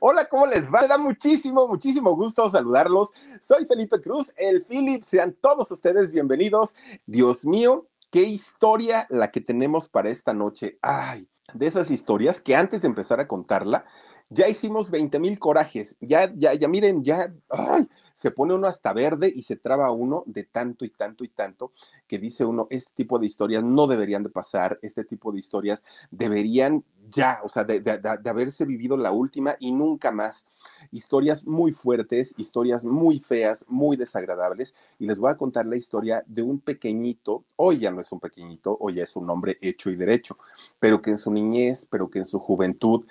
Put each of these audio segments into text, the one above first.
Hola, ¿cómo les va? Me da muchísimo, muchísimo gusto saludarlos. Soy Felipe Cruz, el Philip. Sean todos ustedes bienvenidos. Dios mío, qué historia la que tenemos para esta noche. Ay, de esas historias que antes de empezar a contarla, ya hicimos 20 mil corajes. Ya, ya, ya miren, ya, ay, se pone uno hasta verde y se traba uno de tanto y tanto y tanto que dice uno, este tipo de historias no deberían de pasar, este tipo de historias deberían ya, o sea, de, de, de, haberse vivido la última y nunca más. Historias muy fuertes, historias muy feas, muy desagradables. Y les voy a contar la historia de un pequeñito, hoy ya no es un pequeñito, hoy ya es un hombre hecho y derecho, pero que en su niñez, pero que en su juventud,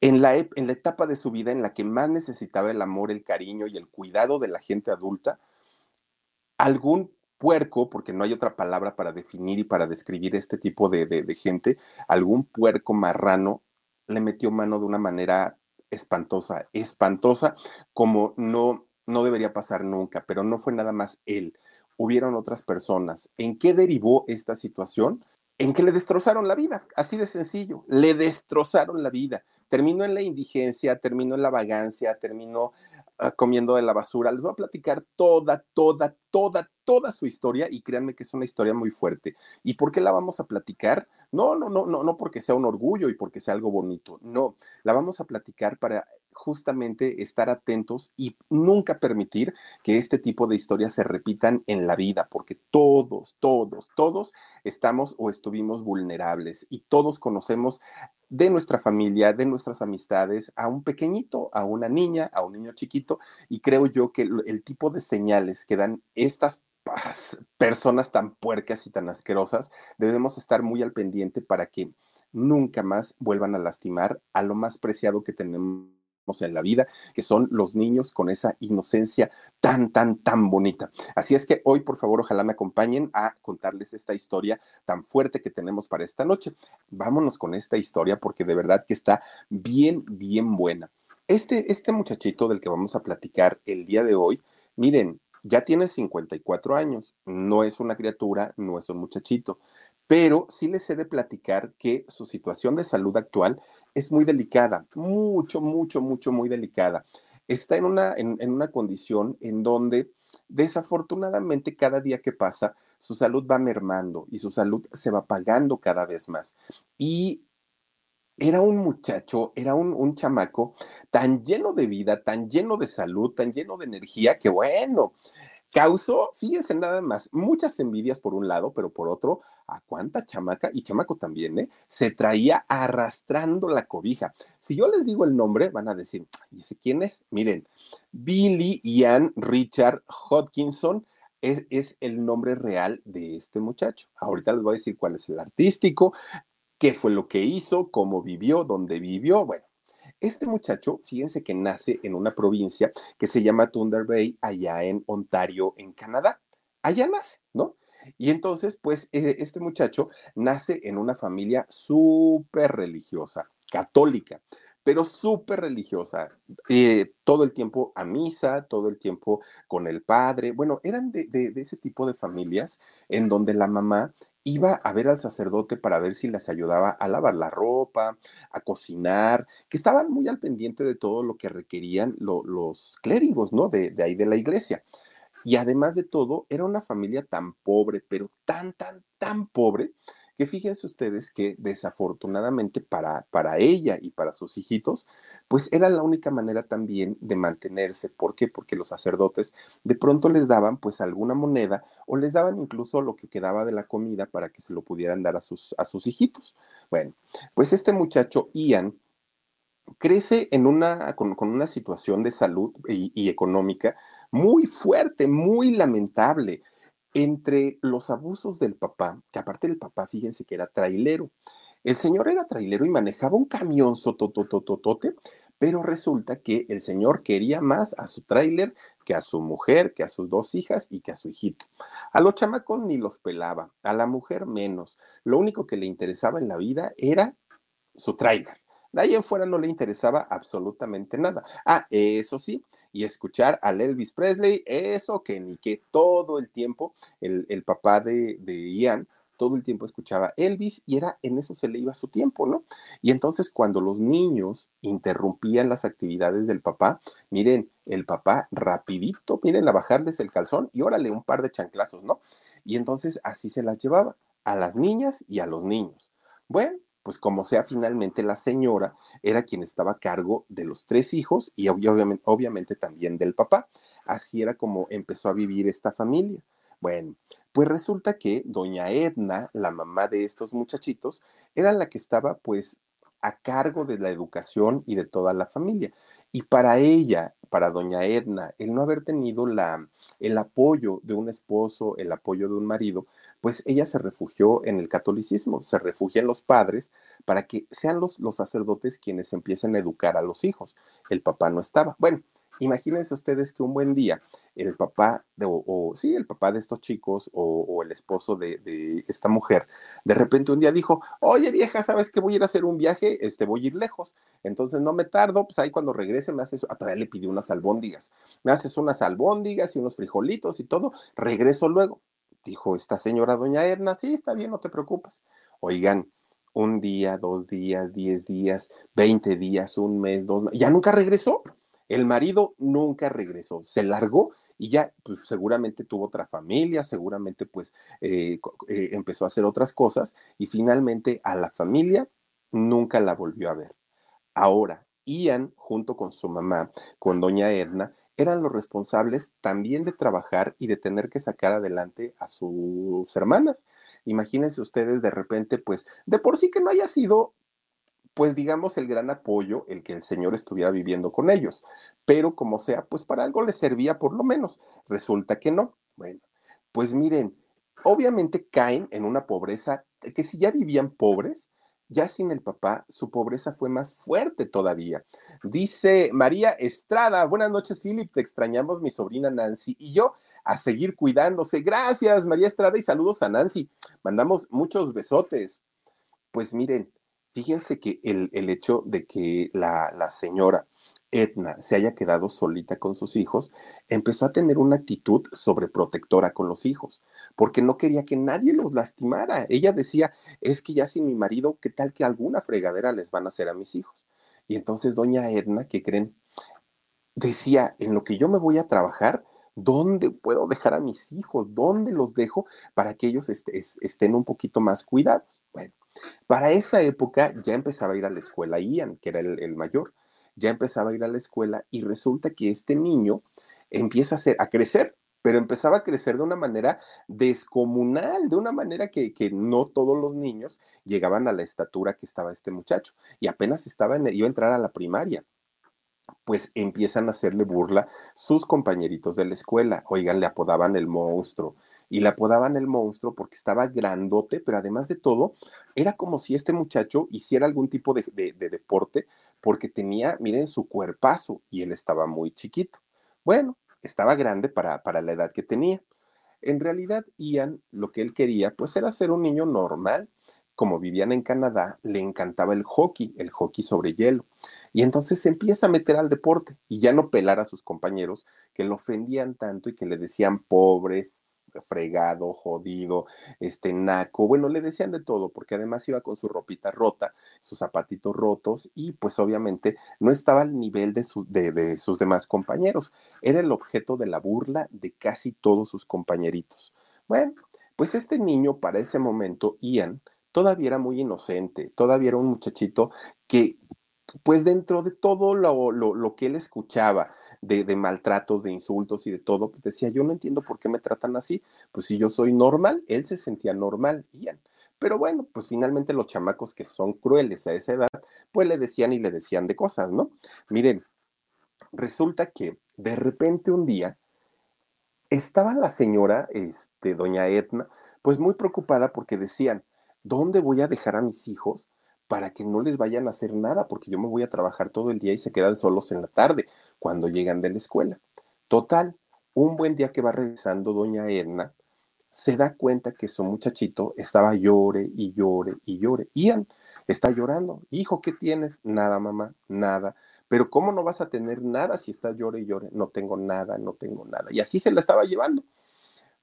en la, en la etapa de su vida en la que más necesitaba el amor, el cariño y el cuidado de la gente adulta, algún puerco, porque no hay otra palabra para definir y para describir este tipo de, de, gente, algún puerco marrano le metió mano de una manera espantosa, espantosa, como no, no debería pasar nunca, pero no fue nada más él. Hubieron otras personas. ¿En qué derivó esta situación? En que le destrozaron la vida, así de sencillo, le destrozaron la vida. Terminó en la indigencia, terminó en la vagancia, terminó comiendo de la basura. Les voy a platicar toda, toda, toda, toda su historia y créanme que es una historia muy fuerte. ¿Y por qué la vamos a platicar? No, no, no, no, no porque sea un orgullo y porque sea algo bonito. No, la vamos a platicar para justamente estar atentos y nunca permitir que este tipo de historias se repitan en la vida, porque todos, todos, todos estamos o estuvimos vulnerables y todos conocemos de nuestra familia, de nuestras amistades, a un pequeñito, a una niña, a un niño chiquito, y creo yo que el, el tipo de señales que dan estas personas tan puercas y tan asquerosas, debemos estar muy al pendiente para que nunca más vuelvan a lastimar a lo más preciado que tenemos en la vida, que son los niños con esa inocencia tan, tan, tan bonita. Así es que hoy, por favor, ojalá me acompañen a contarles esta historia tan fuerte que tenemos para esta noche. Vámonos con esta historia porque de verdad que está bien, bien buena. Este, este muchachito del que vamos a platicar el día de hoy, miren, ya tiene 54 años, no es una criatura, no es un muchachito, pero sí les he de platicar que su situación de salud actual es muy delicada, mucho, mucho, mucho, muy delicada. Está en una, en, en una condición en donde desafortunadamente cada día que pasa, su salud va mermando y su salud se va pagando cada vez más. Y era un muchacho, era un, un, chamaco tan lleno de vida, tan lleno de salud, tan lleno de energía, que bueno, causó, fíjense nada más, muchas envidias por un lado, pero por otro, a cuánta chamaca, y chamaco también, ¿eh? Se traía arrastrando la cobija. Si yo les digo el nombre, van a decir, ¿y ese quién es? Miren, Billy Ian Richard Hodgkinson. Es, es, el nombre real de este muchacho. Ahorita les voy a decir cuál es el artístico, qué fue lo que hizo, cómo vivió, dónde vivió. Bueno, este muchacho, fíjense que nace en una provincia que se llama Thunder Bay, allá en Ontario, en Canadá. Allá nace, ¿no? Y entonces, pues, eh, este muchacho nace en una familia súper religiosa, católica, pero súper religiosa, eh, todo el tiempo a misa, todo el tiempo con el padre. Bueno, eran de, ese tipo de familias en donde la mamá iba a ver al sacerdote para ver si les ayudaba a lavar la ropa, a cocinar, que estaban muy al pendiente de todo lo que requerían lo, los clérigos, ¿no? De ahí de la iglesia. Y además de todo, era una familia tan pobre, pero tan, tan, tan pobre, que fíjense ustedes que desafortunadamente para, para ella y para sus hijitos, pues era la única manera también de mantenerse. ¿Por qué? Porque los sacerdotes de pronto les daban pues alguna moneda o les daban incluso lo que quedaba de la comida para que se lo pudieran dar a sus, a sus hijitos. Bueno, pues este muchacho Ian crece en una, con, una situación de salud y, económica muy fuerte, muy lamentable. Entre los abusos del papá, que aparte del papá, fíjense que era trailero. El señor era trailero y manejaba un camión sototototote, pero resulta que el señor quería más a su trailer que a su mujer, que a sus dos hijas y que a su hijito. A los chamacos ni los pelaba, a la mujer menos. Lo único que le interesaba en la vida era su trailer. De ahí en fuera no le interesaba absolutamente nada. Ah, eso sí, y escuchar al Elvis Presley, eso que ni que todo el tiempo, el, papá de, de Ian, todo el tiempo escuchaba Elvis y era en eso se le iba su tiempo, ¿no? Y entonces cuando los niños interrumpían las actividades del papá, miren, el papá rapidito, miren, a bajarles el calzón y órale un par de chanclazos, ¿no? Y entonces así se las llevaba a las niñas y a los niños. Bueno, pues como sea, finalmente la señora era quien estaba a cargo de los tres hijos y obviamente, también del papá. Así era como empezó a vivir esta familia. Bueno, pues resulta que doña Edna, la mamá de estos muchachitos, era la que estaba pues a cargo de la educación y de toda la familia. Y para ella, para doña Edna, el no haber tenido la, el apoyo de un esposo, el apoyo de un marido, pues ella se refugió en el catolicismo, se refugia en los padres para que sean los, los sacerdotes quienes empiecen a educar a los hijos. El papá no estaba. Bueno, imagínense ustedes que un buen día el papá, de, o, sí, el papá de estos chicos o, el esposo de, de, esta mujer, de repente un día dijo, oye vieja, ¿sabes que voy a ir a hacer un viaje? Este, voy a ir lejos, entonces no me tardo, pues ahí cuando regrese me haces, ah, todavía le pidió unas albóndigas, me haces unas albóndigas y unos frijolitos y todo, regreso luego dijo esta señora doña Edna, sí, está bien, no te preocupes. Oigan, un día, dos días, diez días, veinte días, un mes, dos ya nunca regresó. El marido nunca regresó, se largó y ya pues, seguramente tuvo otra familia, seguramente pues eh, eh, empezó a hacer otras cosas y finalmente a la familia nunca la volvió a ver. Ahora, Ian, junto con su mamá, con doña Edna, eran los responsables también de trabajar y de tener que sacar adelante a sus hermanas. Imagínense ustedes de repente, pues, de por sí que no haya sido, pues, digamos, el gran apoyo el que el Señor estuviera viviendo con ellos, pero como sea, pues para algo les servía por lo menos. Resulta que no. Bueno, pues miren, obviamente caen en una pobreza que si ya vivían pobres, ya sin el papá, su pobreza fue más fuerte todavía. Dice María Estrada, buenas noches, Philip, te extrañamos mi sobrina Nancy y yo a seguir cuidándose. Gracias, María Estrada, y saludos a Nancy. Mandamos muchos besotes. Pues miren, fíjense que el, el hecho de que la, la señora Edna se haya quedado solita con sus hijos, empezó a tener una actitud sobreprotectora con los hijos, porque no quería que nadie los lastimara. Ella decía, es que ya sin mi marido, ¿qué tal que alguna fregadera les van a hacer a mis hijos? Y entonces doña Edna, ¿qué creen? Decía, en lo que yo me voy a trabajar, ¿dónde puedo dejar a mis hijos? ¿Dónde los dejo para que ellos estén un poquito más cuidados? Bueno, para esa época ya empezaba a ir a la escuela Ian, que era el mayor ya empezaba a ir a la escuela y resulta que este niño empieza a, ser, a crecer, pero empezaba a crecer de una manera descomunal, de una manera que, no todos los niños llegaban a la estatura que estaba este muchacho y apenas estaba en, iba a entrar a la primaria pues empiezan a hacerle burla sus compañeritos de la escuela. Oigan, le apodaban el monstruo, y le apodaban el monstruo porque estaba grandote, pero además de todo, era como si este muchacho hiciera algún tipo de, deporte porque tenía, miren, su cuerpazo y él estaba muy chiquito. Bueno, estaba grande para, para la edad que tenía. En realidad, Ian lo que él quería, pues era ser un niño normal. Como vivían en Canadá, le encantaba el hockey, el hockey sobre hielo. Y entonces se empieza a meter al deporte y ya no pelar a sus compañeros que lo ofendían tanto y que le decían pobre, fregado, jodido, este naco, bueno, le decían de todo, porque además iba con su ropita rota, sus zapatitos rotos y pues obviamente no estaba al nivel de, de sus demás compañeros, era el objeto de la burla de casi todos sus compañeritos. Bueno, pues este niño para ese momento, Ian, todavía era muy inocente, todavía era un muchachito que, pues dentro de todo lo, lo, que él escuchaba, de, de, maltratos, de insultos y de todo, pues decía, yo no entiendo por qué me tratan así, pues si yo soy normal, él se sentía normal, Ian. Pero bueno, pues finalmente los chamacos que son crueles a esa edad, pues le decían y le decían de cosas, ¿no? Miren, resulta que de repente un día estaba la señora, este, doña Edna, pues muy preocupada porque decían, ¿dónde voy a dejar a mis hijos para que no les vayan a hacer nada? Porque yo me voy a trabajar todo el día y se quedan solos en la tarde cuando llegan de la escuela. Total, un buen día que va regresando doña Edna, se da cuenta que su muchachito estaba llore y llore y llore. Ian está llorando. Hijo, ¿qué tienes? Nada, mamá, nada. Pero ¿cómo no vas a tener nada si está llore y llore? No tengo nada, no tengo nada. Y así se la estaba llevando.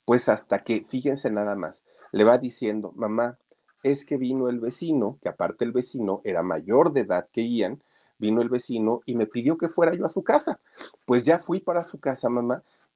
Pues hasta que, fíjense nada más, le va diciendo, mamá, es que vino el vecino, que aparte el vecino era mayor de edad que Ian, vino el vecino y me pidió que fuera yo a su casa. Pues ya fui para su casa, mamá,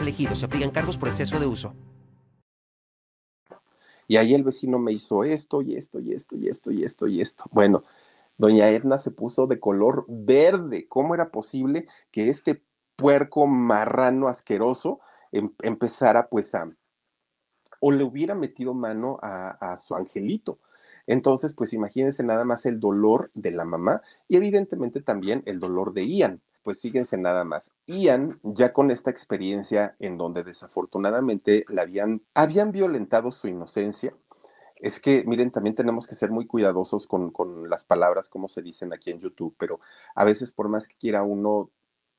elegido. Se aplican cargos por exceso de uso. Y ahí el vecino me hizo esto y esto y esto y esto y esto y esto. Bueno, doña Edna se puso de color verde. ¿Cómo era posible que este puerco marrano asqueroso em, empezara pues a, o le hubiera metido mano a, a su angelito? Entonces, pues imagínense nada más el dolor de la mamá y evidentemente también el dolor de Ian pues fíjense nada más. Ian, ya con esta experiencia en donde desafortunadamente le habían, habían violentado su inocencia, es que, miren, también tenemos que ser muy cuidadosos con, con, las palabras, como se dicen aquí en YouTube, pero a veces por más que quiera uno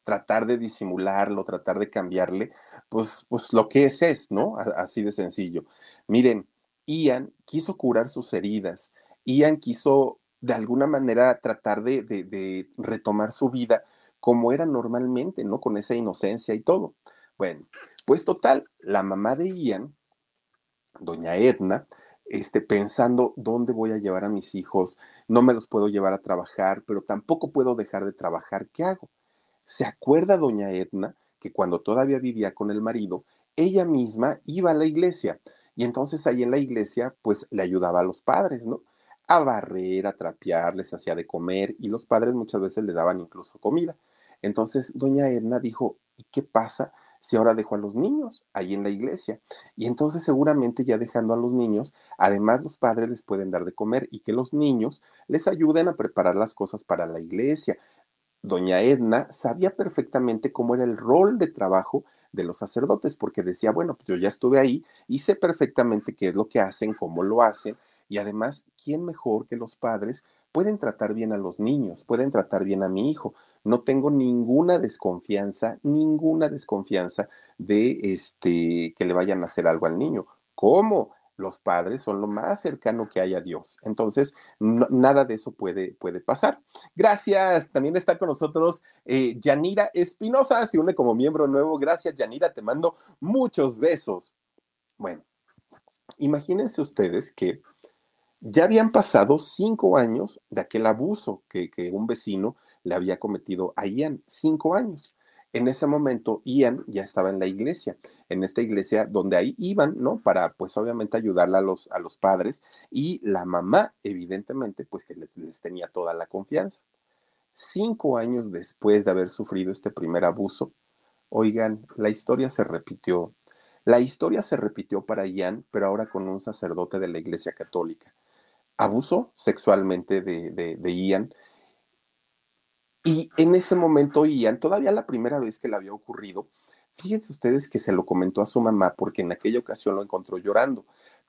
tratar de disimularlo, tratar de cambiarle, pues, pues lo que es es, ¿no? Así de sencillo. Miren, Ian quiso curar sus heridas, Ian quiso de alguna manera tratar de, de, de retomar su vida, como era normalmente, ¿no? Con esa inocencia y todo. Bueno, pues total, la mamá de Ian, doña Edna, este, pensando dónde voy a llevar a mis hijos, no me los puedo llevar a trabajar, pero tampoco puedo dejar de trabajar, ¿qué hago? ¿Se acuerda doña Edna que cuando todavía vivía con el marido, ella misma iba a la iglesia y entonces ahí en la iglesia pues le ayudaba a los padres, ¿no? A barrer, a trapear, les hacía de comer y los padres muchas veces le daban incluso comida. Entonces, doña Edna dijo, ¿y qué pasa si ahora dejo a los niños ahí en la iglesia? Y entonces seguramente ya dejando a los niños, además los padres les pueden dar de comer y que los niños les ayuden a preparar las cosas para la iglesia. Doña Edna sabía perfectamente cómo era el rol de trabajo de los sacerdotes, porque decía, bueno, pues yo ya estuve ahí y sé perfectamente qué es lo que hacen, cómo lo hacen, y además, ¿quién mejor que los padres pueden tratar bien a los niños, pueden tratar bien a mi hijo. No tengo ninguna desconfianza, ninguna desconfianza de este que le vayan a hacer algo al niño. ¿Cómo? Los padres son lo más cercano que hay a Dios. Entonces, nada de eso puede, puede pasar. Gracias. También está con nosotros eh, Yanira Espinosa, se une como miembro nuevo. Gracias, Yanira. Te mando muchos besos. Bueno, imagínense ustedes que ya habían pasado cinco años de aquel abuso que, un vecino le había cometido a Ian, cinco años. En ese momento, Ian ya estaba en la iglesia, en esta iglesia donde ahí iban, ¿no? Para, pues, obviamente ayudarle a los, a los padres y la mamá, evidentemente, pues, que les tenía toda la confianza. Cinco años después de haber sufrido este primer abuso, oigan, la historia se repitió. La historia se repitió para Ian, pero ahora con un sacerdote de la iglesia católica abusó sexualmente de, Ian. Y en ese momento Ian, todavía la primera vez que le había ocurrido, fíjense ustedes que se lo comentó a su mamá porque en aquella ocasión lo encontró llorando,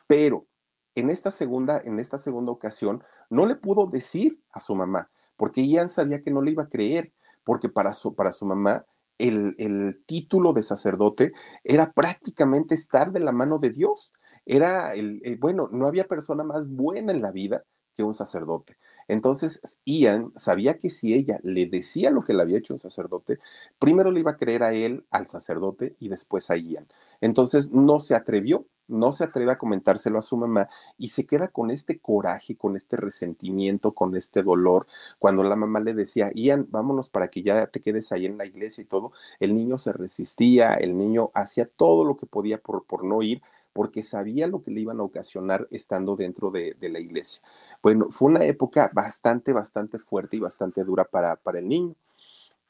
pero en esta segunda, en esta segunda ocasión no le pudo decir a su mamá porque Ian sabía que no le iba a creer, porque para su, para su mamá el, el título de sacerdote era prácticamente estar de la mano de Dios. Era el, eh, bueno, no había persona más buena en la vida que un sacerdote. Entonces, Ian sabía que si ella le decía lo que le había hecho un sacerdote, primero le iba a creer a él, al sacerdote, y después a Ian. Entonces, no se atrevió, no se atreve a comentárselo a su mamá y se queda con este coraje, con este resentimiento, con este dolor. Cuando la mamá le decía, Ian, vámonos para que ya te quedes ahí en la iglesia y todo, el niño se resistía, el niño hacía todo lo que podía por, por no ir, porque sabía lo que le iban a ocasionar estando dentro de, la iglesia. Bueno, fue una época bastante, bastante fuerte y bastante dura para, el niño.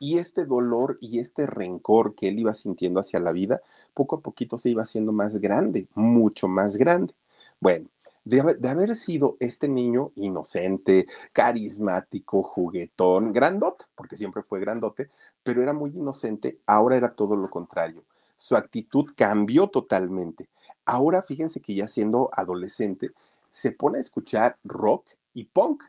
Y este dolor y este rencor que él iba sintiendo hacia la vida, poco a poquito se iba haciendo más grande, mucho más grande. Bueno, de, haber sido este niño inocente, carismático, juguetón, grandote, porque siempre fue grandote, pero era muy inocente, ahora era todo lo contrario. Su actitud cambió totalmente. Ahora fíjense que ya siendo adolescente, se pone a escuchar rock y punk.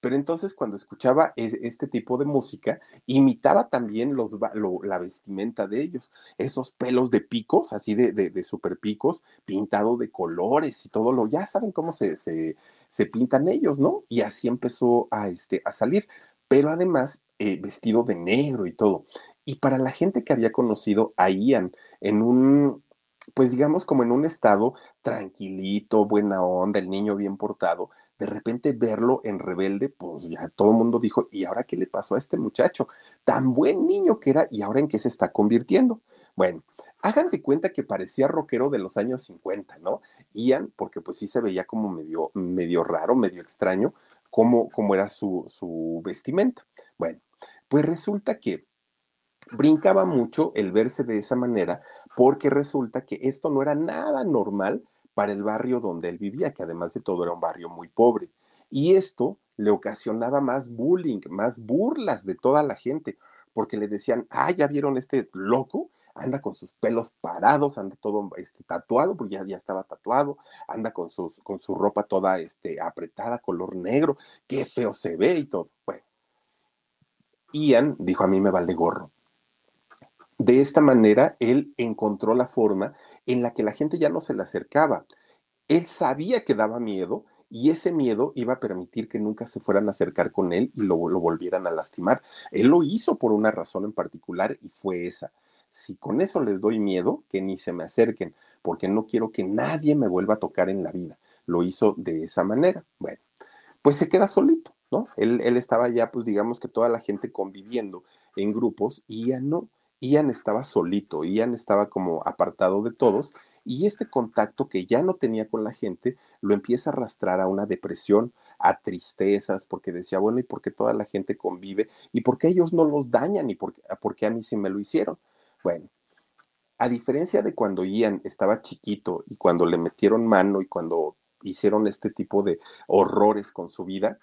Pero entonces cuando escuchaba este tipo de música, imitaba también la vestimenta de ellos. Esos pelos de picos, así de, super picos, pintado de colores y todo lo, ya saben cómo se, pintan ellos, ¿no? Y así empezó a, este, salir. Pero además, eh, vestido de negro y todo. Y para la gente que había conocido a Ian en un, pues digamos como en un estado tranquilito, buena onda, el niño bien portado, de repente verlo en rebelde, pues ya todo el mundo dijo, ¿y ahora qué le pasó a este muchacho? Tan buen niño que era y ahora en qué se está convirtiendo. Bueno, hagan cuenta que parecía rockero de los años 50, ¿no? Ian, porque pues sí se veía como medio, medio raro, medio extraño, cómo, cómo era su, su vestimenta. Bueno, pues resulta que brincaba mucho el verse de esa manera porque resulta que esto no era nada normal para el barrio donde él vivía, que además de todo era un barrio muy pobre. Y esto le ocasionaba más bullying, más burlas de toda la gente, porque le decían, ah, ya vieron este loco, anda con sus pelos parados, anda todo este, tatuado, porque ya, ya estaba tatuado, anda con, sus, con su ropa toda este, apretada, color negro, qué feo se ve y todo. Bueno, Ian dijo, a mí me vale gorro de esta manera, él encontró la forma en la que la gente ya no se le acercaba. Él sabía que daba miedo y ese miedo iba a permitir que nunca se fueran a acercar con él y lo, volvieran a lastimar. Él lo hizo por una razón en particular y fue esa. Si con eso les doy miedo, que ni se me acerquen, porque no quiero que nadie me vuelva a tocar en la vida. Lo hizo de esa manera. Bueno, pues se queda solito, ¿no? Él, él estaba ya, pues digamos que toda la gente conviviendo en grupos y ya no Ian estaba solito, Ian estaba como apartado de todos y este contacto que ya no tenía con la gente lo empieza a arrastrar a una depresión, a tristezas, porque decía, bueno, ¿y por qué toda la gente convive? ¿Y por qué ellos no los dañan? ¿Y por qué, a mí sí me lo hicieron? Bueno, a diferencia de cuando Ian estaba chiquito y cuando le metieron mano y cuando hicieron este tipo de horrores con su vida,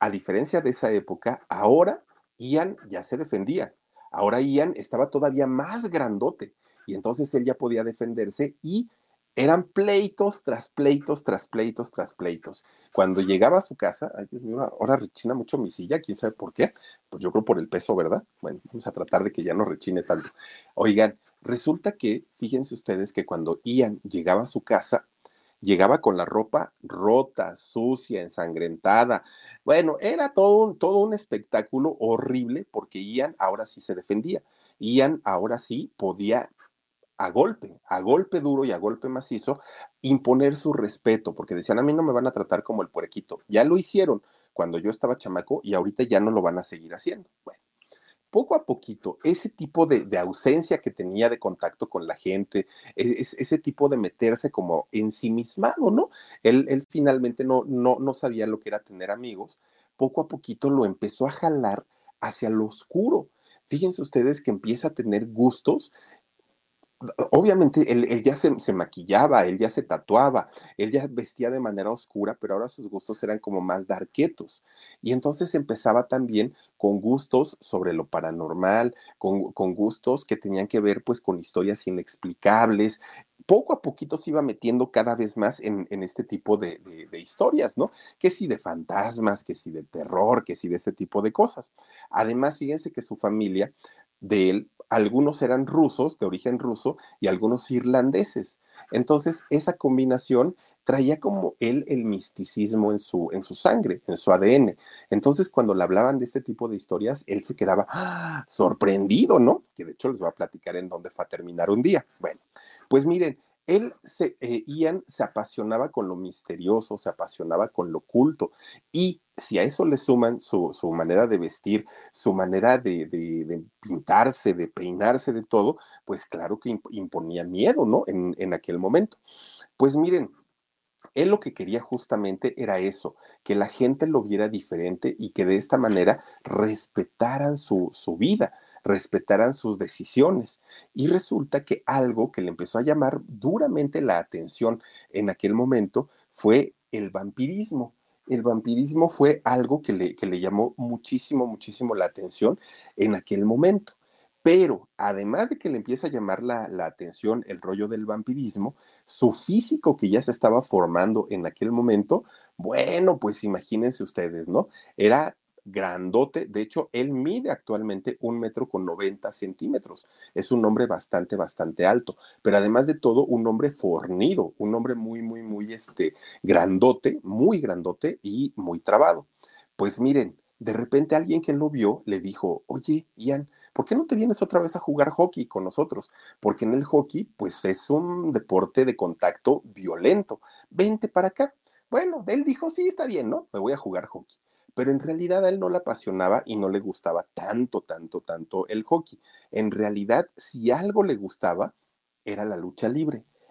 a diferencia de esa época, ahora Ian ya se defendía Ahora Ian estaba todavía más grandote y entonces él ya podía defenderse y eran pleitos tras pleitos, tras pleitos, tras pleitos. Cuando llegaba a su casa, ay Dios mío, ahora rechina mucho mi silla, quién sabe por qué. Pues yo creo por el peso, ¿verdad? Bueno, vamos a tratar de que ya no rechine tanto. Oigan, resulta que, fíjense ustedes que cuando Ian llegaba a su casa, llegaba con la ropa rota, sucia, ensangrentada. Bueno, era todo un, todo un espectáculo horrible porque Ian ahora sí se defendía. Ian ahora sí podía a golpe, a golpe duro y a golpe macizo, imponer su respeto, porque decían, a mí no me van a tratar como el puerquito. Ya lo hicieron cuando yo estaba chamaco y ahorita ya no lo van a seguir haciendo. Poco a poquito, ese tipo de, ausencia que tenía de contacto con la gente, e, ese tipo de meterse como ensimismado, ¿no? Él, él finalmente no, no, no sabía lo que era tener amigos, poco a poquito lo empezó a jalar hacia lo oscuro. Fíjense ustedes que empieza a tener gustos obviamente él, ya se, maquillaba, él ya se tatuaba, él ya vestía de manera oscura, pero ahora sus gustos eran como más darquetos. Y entonces empezaba también con gustos sobre lo paranormal, con, gustos que tenían que ver pues con historias inexplicables. Poco a poquito se iba metiendo cada vez más en, este tipo de, de, historias, ¿no? Que si de fantasmas, que si de terror, que si de este tipo de cosas. Además, fíjense que su familia de él, algunos eran rusos, de origen ruso, y algunos irlandeses. Entonces, esa combinación traía como él el misticismo en su, en su sangre, en su ADN. Entonces, cuando le hablaban de este tipo de historias, él se quedaba ¡ah! sorprendido, ¿no? Que de hecho les voy a platicar en dónde fue a terminar un día. Bueno, pues miren, él, se, eh, Ian, se apasionaba con lo misterioso, se apasionaba con lo oculto. Y si a eso le suman su, su manera de vestir, su manera de, de, pintarse, de peinarse, de todo, pues claro que imponía miedo, ¿no? En, en aquel momento. Pues miren, él lo que quería justamente era eso, que la gente lo viera diferente y que de esta manera respetaran su, su vida respetaran sus decisiones. Y resulta que algo que le empezó a llamar duramente la atención en aquel momento fue el vampirismo. El vampirismo fue algo que le, que le llamó muchísimo, muchísimo la atención en aquel momento. Pero además de que le empieza a llamar la, la, atención el rollo del vampirismo, su físico que ya se estaba formando en aquel momento, bueno, pues imagínense ustedes, ¿no? Era grandote. De hecho, él mide actualmente un metro con 90 centímetros. Es un hombre bastante, bastante alto, pero además de todo, un hombre fornido, un hombre muy, muy, muy, este, grandote, muy grandote y muy trabado. Pues miren, de repente alguien que lo vio le dijo, oye, Ian, ¿por qué no te vienes otra vez a jugar hockey con nosotros? Porque en el hockey, pues es un deporte de contacto violento. Vente para acá. Bueno, él dijo, sí, está bien, ¿no? Me voy a jugar hockey pero en realidad a él no le apasionaba y no le gustaba tanto, tanto, tanto el hockey. En realidad, si algo le gustaba, era la lucha libre.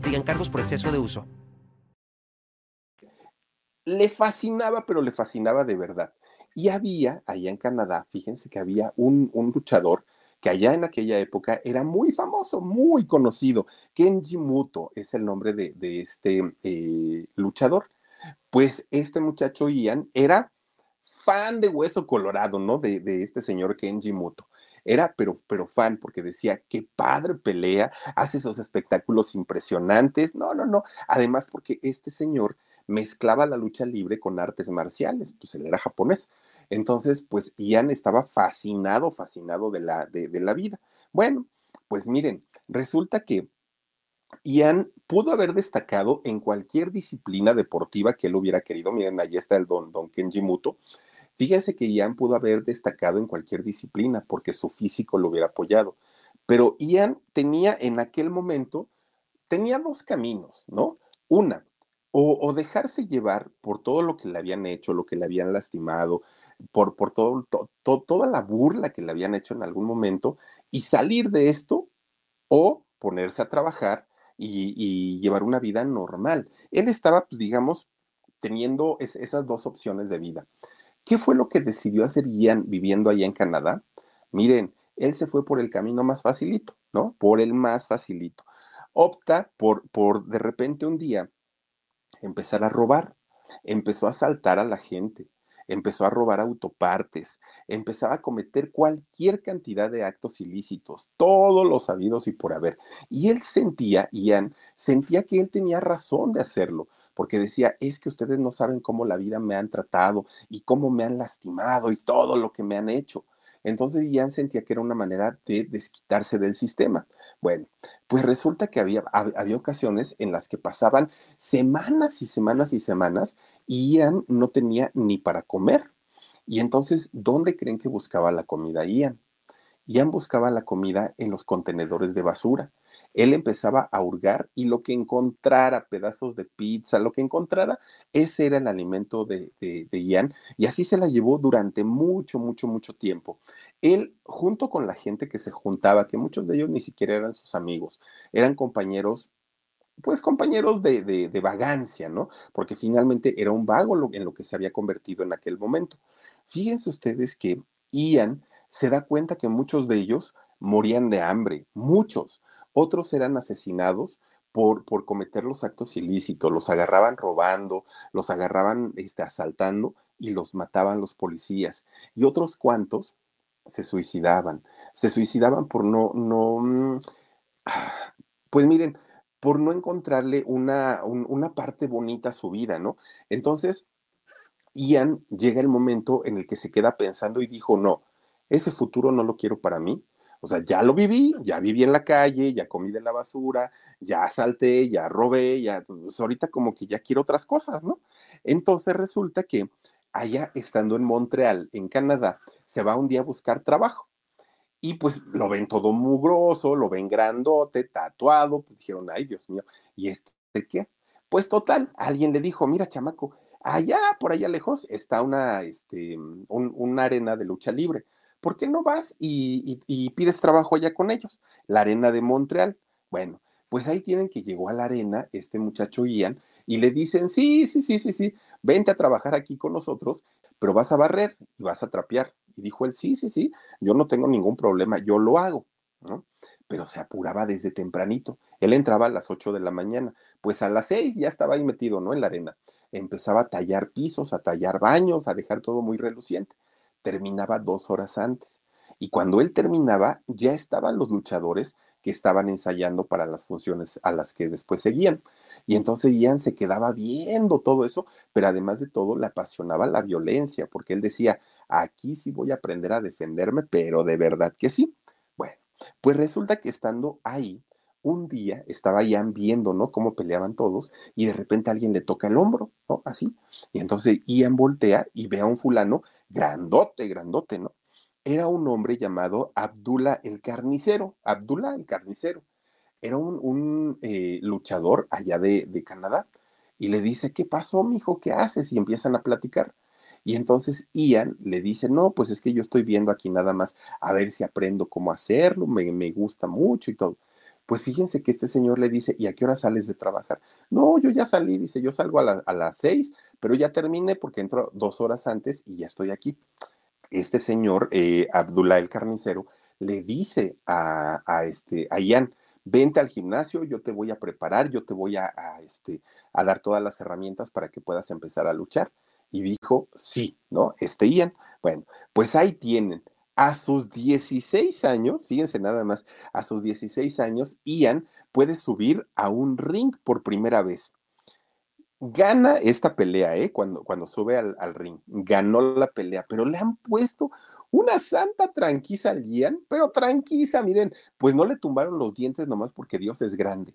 aplican cargos por exceso de uso. Le fascinaba, pero le fascinaba de verdad. Y había, allá en Canadá, fíjense que había un, luchador que allá en aquella época era muy famoso, muy conocido. Kenji Muto es el nombre de, de este eh, luchador. Pues este muchacho Ian era fan de Hueso Colorado, ¿no? De, de este señor Kenji Muto era pero, pero fan, porque decía, qué padre pelea, hace esos espectáculos impresionantes. No, no, no. Además, porque este señor mezclaba la lucha libre con artes marciales, pues él era japonés. Entonces, pues Ian estaba fascinado, fascinado de la, de, de la vida. Bueno, pues miren, resulta que Ian pudo haber destacado en cualquier disciplina deportiva que él hubiera querido. Miren, ahí está el don, don Kenji Muto. Fíjense que Ian pudo haber destacado en cualquier disciplina porque su físico lo hubiera apoyado, pero Ian tenía en aquel momento, tenía dos caminos, ¿no? Una, o, dejarse llevar por todo lo que le habían hecho, lo que le habían lastimado, por, por todo, toda la burla que le habían hecho en algún momento y salir de esto o ponerse a trabajar y, llevar una vida normal. Él estaba, pues, digamos, teniendo esas dos opciones de vida. ¿Qué fue lo que decidió hacer Ian viviendo allá en Canadá? Miren, él se fue por el camino más facilito, ¿no? Por el más facilito. Opta por, por de repente un día empezar a robar. Empezó a asaltar a la gente, empezó a robar autopartes, empezaba a cometer cualquier cantidad de actos ilícitos, todos los sabidos y por haber. Y él sentía, Ian, sentía que él tenía razón de hacerlo, porque decía, es que ustedes no saben cómo la vida me han tratado y cómo me han lastimado y todo lo que me han hecho. Entonces Ian sentía que era una manera de desquitarse del sistema. Bueno, pues resulta que había, había ocasiones en las que pasaban semanas y semanas y semanas y Ian no tenía ni para comer. Y entonces, ¿dónde creen que buscaba la comida Ian? Ian buscaba la comida en los contenedores de basura. Él empezaba a hurgar y lo que encontrara, pedazos de pizza, lo que encontrara, ese era el alimento de, de, Ian y así se la llevó durante mucho, mucho, mucho tiempo. Él, junto con la gente que se juntaba, que muchos de ellos ni siquiera eran sus amigos, eran compañeros pues compañeros de, de, de, vagancia, ¿no? Porque finalmente era un vago en lo que se había convertido en aquel momento. Fíjense ustedes que Ian se da cuenta que muchos de ellos morían de hambre, muchos. Otros eran asesinados por, por cometer los actos ilícitos, los agarraban robando, los agarraban este, asaltando y los mataban los policías. Y otros cuantos se suicidaban. Se suicidaban por no, no, mm, pues miren, por no encontrarle una, una parte bonita a su vida, ¿no? Entonces, Ian llega el momento en el que se queda pensando y dijo, no, ese futuro no lo quiero para mí. O sea, ya lo viví, ya viví en la calle, ya comí de la basura, ya asalté, ya robé, ya, pues ahorita como que ya quiero otras cosas, ¿no? Entonces resulta que allá estando en Montreal, en Canadá, se va un día a buscar trabajo. Y pues lo ven todo mugroso, lo ven grandote, tatuado, pues dijeron, ay Dios mío, ¿y este qué? Pues total, alguien le dijo, mira chamaco, allá por allá lejos está una, este, una arena de lucha libre. ¿Por qué no vas y, pides trabajo allá con ellos? La arena de Montreal. Bueno, pues ahí tienen que llegó a la arena este muchacho Ian y le dicen, sí, sí, sí, sí, sí, vente a trabajar aquí con nosotros, pero vas a barrer y vas a trapear. Y dijo él, sí, sí, sí, yo no tengo ningún problema, yo lo hago, ¿no? Pero se apuraba desde tempranito. Él entraba a las 8 de la mañana, pues a las 6 ya estaba ahí metido, ¿no? En la arena. Empezaba a tallar pisos, a tallar baños, a dejar todo muy reluciente. Terminaba dos horas antes. Y cuando él terminaba, ya estaban los luchadores que estaban ensayando para las funciones a las que después seguían. Y entonces Ian se quedaba viendo todo eso, pero además de todo le apasionaba la violencia, porque él decía, aquí sí voy a aprender a defenderme, pero de verdad que sí. Bueno, pues resulta que estando ahí, un día estaba Ian viendo, ¿no? Cómo peleaban todos y de repente alguien le toca el hombro, ¿no? Así. Y entonces Ian voltea y ve a un fulano grandote, grandote, ¿no? era un hombre llamado Abdullah el Carnicero. Abdullah el Carnicero. Era un, eh, luchador allá de, Canadá. Y le dice, ¿qué pasó, mijo? ¿Qué haces? Y empiezan a platicar. Y entonces Ian le dice, no, pues es que yo estoy viendo aquí nada más a ver si aprendo cómo hacerlo, me, me gusta mucho y todo. Pues fíjense que este señor le dice, ¿y a qué hora sales de trabajar? No, yo ya salí, dice, yo salgo a, a las seis, pero ya terminé porque entro dos horas antes y ya estoy aquí este señor, eh, Abdullah el carnicero, le dice a, este, a Ian, vente al gimnasio, yo te voy a preparar, yo te voy a, este, a dar todas las herramientas para que puedas empezar a luchar. Y dijo, sí, ¿no? Este Ian. Bueno, pues ahí tienen. A sus 16 años, fíjense nada más, a sus 16 años, Ian puede subir a un ring por primera vez gana esta pelea, ¿eh? Cuando, cuando sube al, ring, ganó la pelea, pero le han puesto una santa tranquisa al Ian, pero tranquisa, miren, pues no le tumbaron los dientes nomás porque Dios es grande.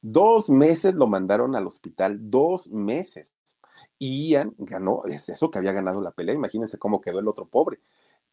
Dos meses lo mandaron al hospital, dos meses. Ian ganó, es eso que había ganado la pelea, imagínense cómo quedó el otro pobre.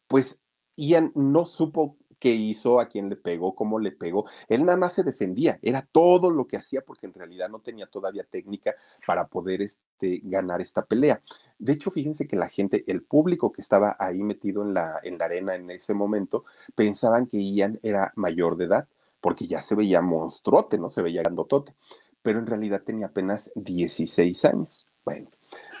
Pues Ian no supo qué hizo, a quién le pegó, cómo le pegó. Él nada más se defendía, era todo lo que hacía porque en realidad no tenía todavía técnica para poder este, ganar esta pelea. De hecho, fíjense que la gente, el público que estaba ahí metido en la, en la arena en ese momento, pensaban que Ian era mayor de edad porque ya se veía monstruote, ¿no? Se veía grandotote, pero en realidad tenía apenas 16 años. Bueno,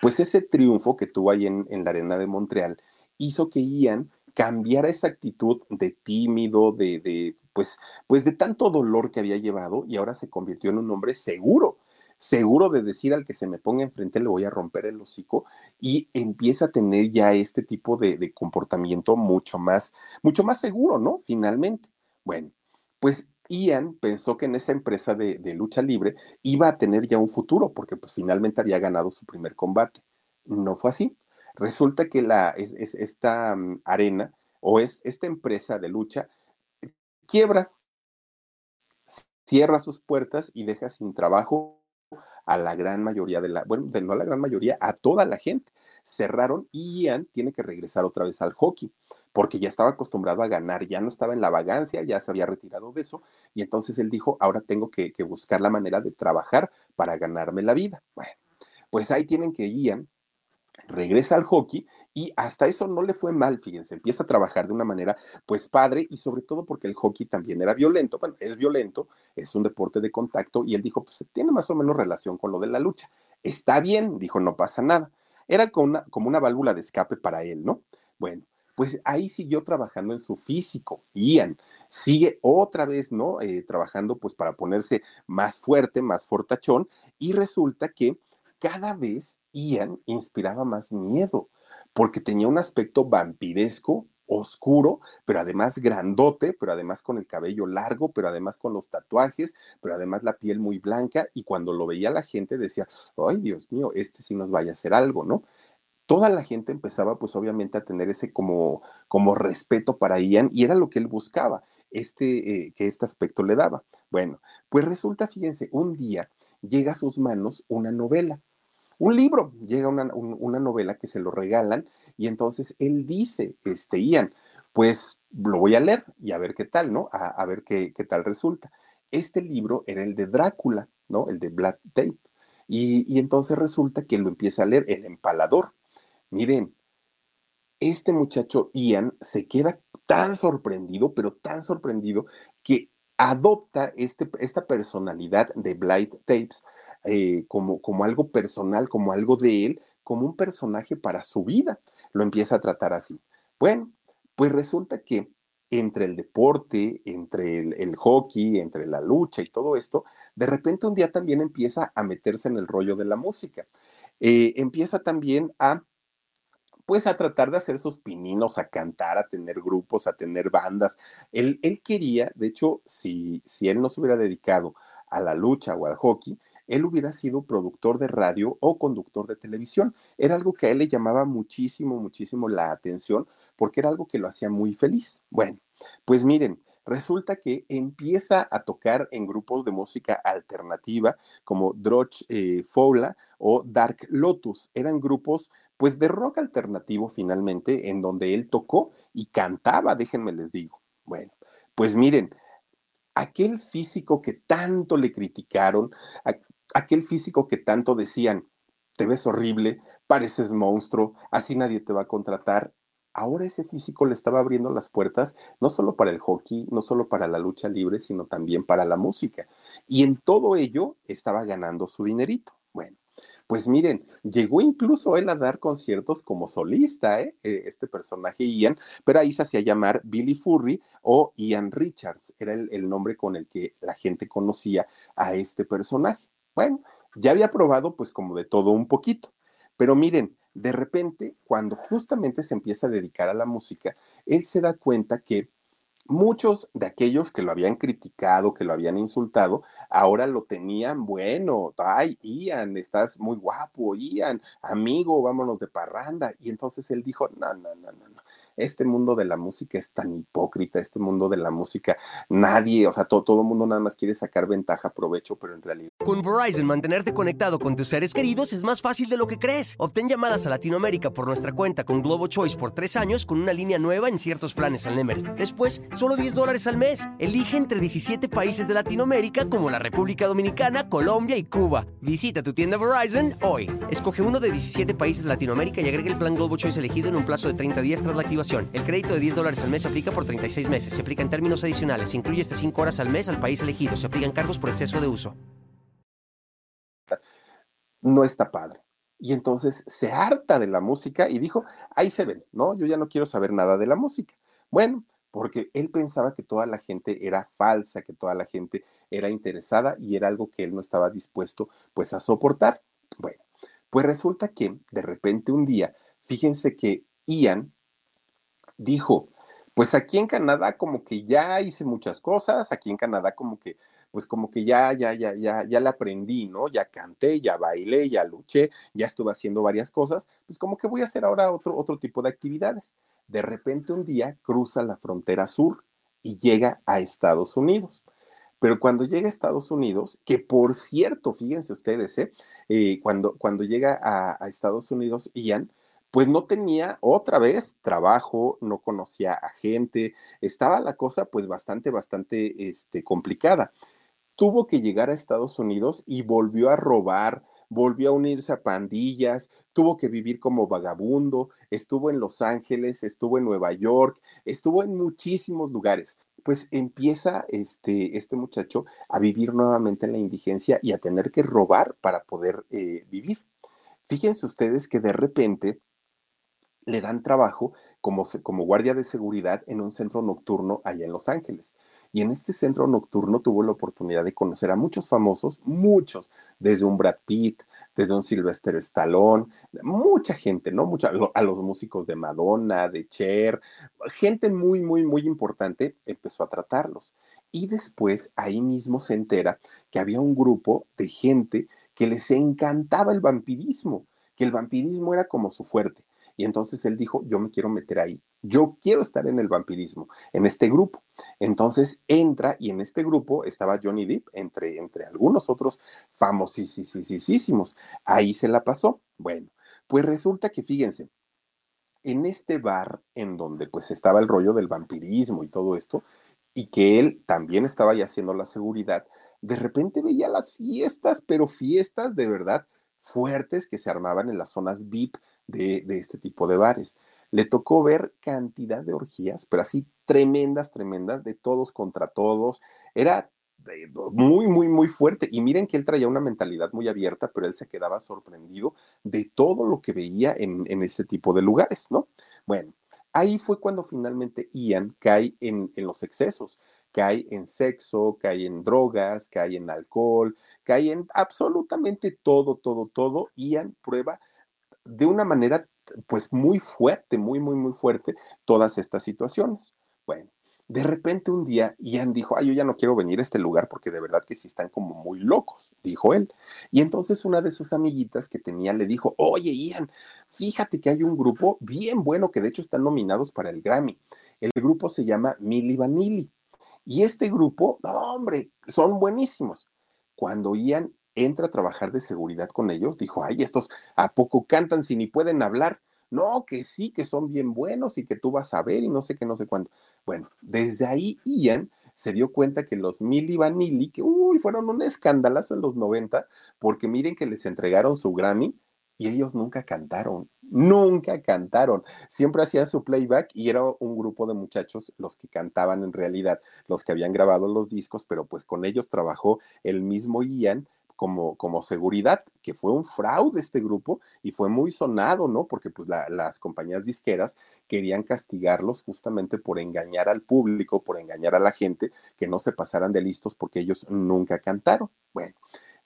pues ese triunfo que tuvo ahí en la arena de Montreal hizo que Ian cambiara esa actitud de tímido, de, de, pues, pues de tanto dolor que había llevado y ahora se convirtió en un hombre seguro, seguro de decir al que se me ponga enfrente le voy a romper el hocico y empieza a tener ya este tipo de, de comportamiento mucho más, mucho más seguro, ¿no? Finalmente. Bueno, pues Ian pensó que en esa empresa de, de, lucha libre iba a tener ya un futuro, porque pues finalmente había ganado su primer combate. No fue así. Resulta que la, es, esta mm, arena o es esta empresa de lucha quiebra, cierra sus puertas y deja sin trabajo a la gran mayoría de la, bueno, no a la gran mayoría, a toda la gente. Cerraron y Ian tiene que regresar otra vez al hockey, porque ya estaba acostumbrado a ganar, ya no estaba en la vagancia, ya se había retirado de eso, y entonces él dijo, ahora tengo que, que buscar la manera de trabajar para ganarme la vida. Bueno, pues ahí tienen que Ian regresa al hockey y hasta eso no le fue mal, fíjense, empieza a trabajar de una manera pues padre y sobre todo porque el hockey también era violento, bueno, es violento, es un deporte de contacto y él dijo, pues tiene más o menos relación con lo de la lucha. Está bien, dijo, no pasa nada. Era como una, válvula de escape para él, ¿no? Bueno, pues ahí siguió trabajando en su físico. Ian sigue otra vez, ¿no? Eh, trabajando pues para ponerse más fuerte, más fortachón, y resulta que cada vez Ian inspiraba más miedo, porque tenía un aspecto vampiresco, oscuro, pero además grandote, pero además con el cabello largo, pero además con los tatuajes, pero además la piel muy blanca, y cuando lo veía la gente decía, ay Dios mío, este sí nos vaya a hacer algo, ¿no? toda la gente empezaba pues obviamente a tener ese como, como respeto para Ian y era lo que él buscaba, este, eh, que este aspecto le daba. Bueno, pues resulta, fíjense, un día llega a sus manos una novela, un libro, llega una, una novela que se lo regalan y entonces él dice, este Ian, pues lo voy a leer y a ver qué tal, ¿no? A, ver qué, qué, tal resulta. Este libro era el de Drácula, ¿no? El de Black Tape. Y, y entonces resulta que lo empieza a leer El Empalador. Miren, este muchacho Ian se queda tan sorprendido, pero tan sorprendido, que adopta este, esta personalidad de Blight Tapes eh, como, como algo personal, como algo de él, como un personaje para su vida. Lo empieza a tratar así. Bueno, pues resulta que entre el deporte, entre el, hockey, entre la lucha y todo esto, de repente un día también empieza a meterse en el rollo de la música. Eh, empieza también a pues a tratar de hacer sus pininos, a cantar, a tener grupos, a tener bandas. Él, él quería, de hecho, si, si él no se hubiera dedicado a la lucha o al hockey, él hubiera sido productor de radio o conductor de televisión. Era algo que a él le llamaba muchísimo, muchísimo la atención porque era algo que lo hacía muy feliz. Bueno, pues miren, resulta que empieza a tocar en grupos de música alternativa como Droch eh, o Dark Lotus. Eran grupos pues de rock alternativo finalmente en donde él tocó y cantaba, déjenme les digo. Bueno, pues miren, aquel físico que tanto le criticaron, aquel físico que tanto decían, te ves horrible, pareces monstruo, así nadie te va a contratar, ahora ese físico le estaba abriendo las puertas no solo para el hockey, no solo para la lucha libre, sino también para la música. Y en todo ello estaba ganando su dinerito. Bueno, pues miren, llegó incluso él a dar conciertos como solista, ¿eh? eh este personaje Ian, pero ahí se hacía llamar Billy Furry o Ian Richards, era el nombre con el que la gente conocía a este personaje. Bueno, ya había probado pues como de todo un poquito, pero miren, de repente, cuando justamente se empieza a dedicar a la música, él se da cuenta que muchos de aquellos que lo habían criticado, que lo habían insultado, ahora lo tenían bueno. Ay, Ian, estás muy guapo, Ian, amigo, vámonos de parranda. Y entonces él dijo, no, no, no, no, no este mundo de la música es tan hipócrita, este mundo de la música, nadie, o sea, todo, todo mundo nada más quiere sacar ventaja, provecho, pero en realidad... Con Verizon, mantenerte conectado con tus seres queridos es más fácil de lo que crees. Obtén llamadas a Latinoamérica por nuestra cuenta con Globo Choice por tres años con una línea nueva en ciertos planes al Nemer. Después, solo 10 dólares al mes. Elige entre 17 países de Latinoamérica como la República Dominicana, Colombia y Cuba. Visita tu tienda Verizon hoy. Escoge uno de 17 países de Latinoamérica y agrega el plan Globo Choice elegido en un plazo de 30 días tras la activación el crédito de 10 dólares al mes se aplica por 36 meses. Se aplica en términos adicionales. Se incluye hasta 5 horas al mes al país elegido. Se aplican cargos por exceso de uso. No está padre. Y entonces se harta de la música y dijo, ahí se ven, ¿no? Yo ya no quiero saber nada de la música. Bueno, porque él pensaba que toda la gente era falsa, que toda la gente era interesada y era algo que él no estaba dispuesto pues a soportar. Bueno, pues resulta que de repente un día, fíjense que Ian dijo, pues aquí en Canadá como que ya hice muchas cosas, aquí en Canadá como que, pues como que ya, ya, ya, ya, ya la aprendí, ¿no? Ya canté, ya bailé, ya luché, ya estuve haciendo varias cosas, pues como que voy a hacer ahora otro, otro tipo de actividades. De repente un día cruza la frontera sur y llega a Estados Unidos. Pero cuando llega a Estados Unidos, que por cierto, fíjense ustedes, ¿eh? eh cuando, cuando llega a, a Estados Unidos, Ian, pues no tenía otra vez trabajo, no conocía a gente, estaba la cosa pues bastante, bastante este, complicada. Tuvo que llegar a Estados Unidos y volvió a robar, volvió a unirse a pandillas, tuvo que vivir como vagabundo, estuvo en Los Ángeles, estuvo en Nueva York, estuvo en muchísimos lugares. Pues empieza este, este muchacho a vivir nuevamente en la indigencia y a tener que robar para poder eh, vivir. Fíjense ustedes que de repente le dan trabajo como, como guardia de seguridad en un centro nocturno allá en Los Ángeles. Y en este centro nocturno tuvo la oportunidad de conocer a muchos famosos, muchos, desde un Brad Pitt, desde un Sylvester Stallone, mucha gente, ¿no? Mucha, a los músicos de Madonna, de Cher, gente muy, muy, muy importante empezó a tratarlos. Y después ahí mismo se entera que había un grupo de gente que les encantaba el vampirismo, que el vampirismo era como su fuerte. Y entonces él dijo, yo me quiero meter ahí, yo quiero estar en el vampirismo, en este grupo. Entonces entra y en este grupo estaba Johnny Depp, entre, entre algunos otros famosísimos. Ahí se la pasó. Bueno, pues resulta que fíjense, en este bar en donde pues estaba el rollo del vampirismo y todo esto, y que él también estaba ya haciendo la seguridad, de repente veía las fiestas, pero fiestas de verdad fuertes que se armaban en las zonas VIP de, este tipo de bares. Le tocó ver cantidad de orgías, pero así tremendas, tremendas, de todos contra todos. Era muy, muy, muy fuerte. Y miren que él traía una mentalidad muy abierta, pero él se quedaba sorprendido de todo lo que veía en, este tipo de lugares, ¿no? Bueno, ahí fue cuando finalmente Ian cae en, en los excesos cae en sexo, cae en drogas, cae en alcohol, cae en absolutamente todo, todo, todo. Ian prueba de una manera pues muy fuerte, muy, muy, muy fuerte todas estas situaciones. Bueno, de repente un día Ian dijo, ay, yo ya no quiero venir a este lugar porque de verdad que sí están como muy locos, dijo él. Y entonces una de sus amiguitas que tenía le dijo, oye, Ian, fíjate que hay un grupo bien bueno que de hecho están nominados para el Grammy. El grupo se llama Milli Vanilli. Y este grupo, no, hombre, son buenísimos. Cuando Ian entra a trabajar de seguridad con ellos, dijo, ay, estos a poco cantan si ni pueden hablar. No, que sí, que son bien buenos y que tú vas a ver y no sé qué, no sé cuánto. Bueno, desde ahí Ian se dio cuenta que los Milli Vanilli, que uy, fueron un escandalazo en los 90, porque miren que les entregaron su Grammy y ellos nunca cantaron, nunca cantaron. Siempre hacían su playback y era un grupo de muchachos los que cantaban en realidad, los que habían grabado los discos, pero pues con ellos trabajó el mismo Ian como, como seguridad, que fue un fraude este grupo y fue muy sonado, ¿no? Porque pues las compañías disqueras querían castigarlos justamente por engañar al público, por engañar a la gente, que no se pasaran de listos porque ellos nunca cantaron. Bueno,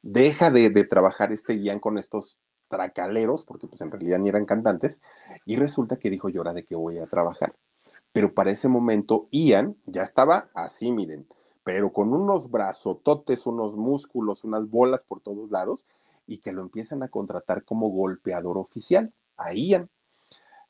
deja de, trabajar este Ian con estos tracaleros, porque pues en realidad ni eran cantantes, y resulta que dijo, llora de que voy a trabajar. Pero para ese momento Ian ya estaba así, miren, pero con unos brazototes, unos músculos, unas bolas por todos lados, y que lo empiezan a contratar como golpeador oficial, a Ian.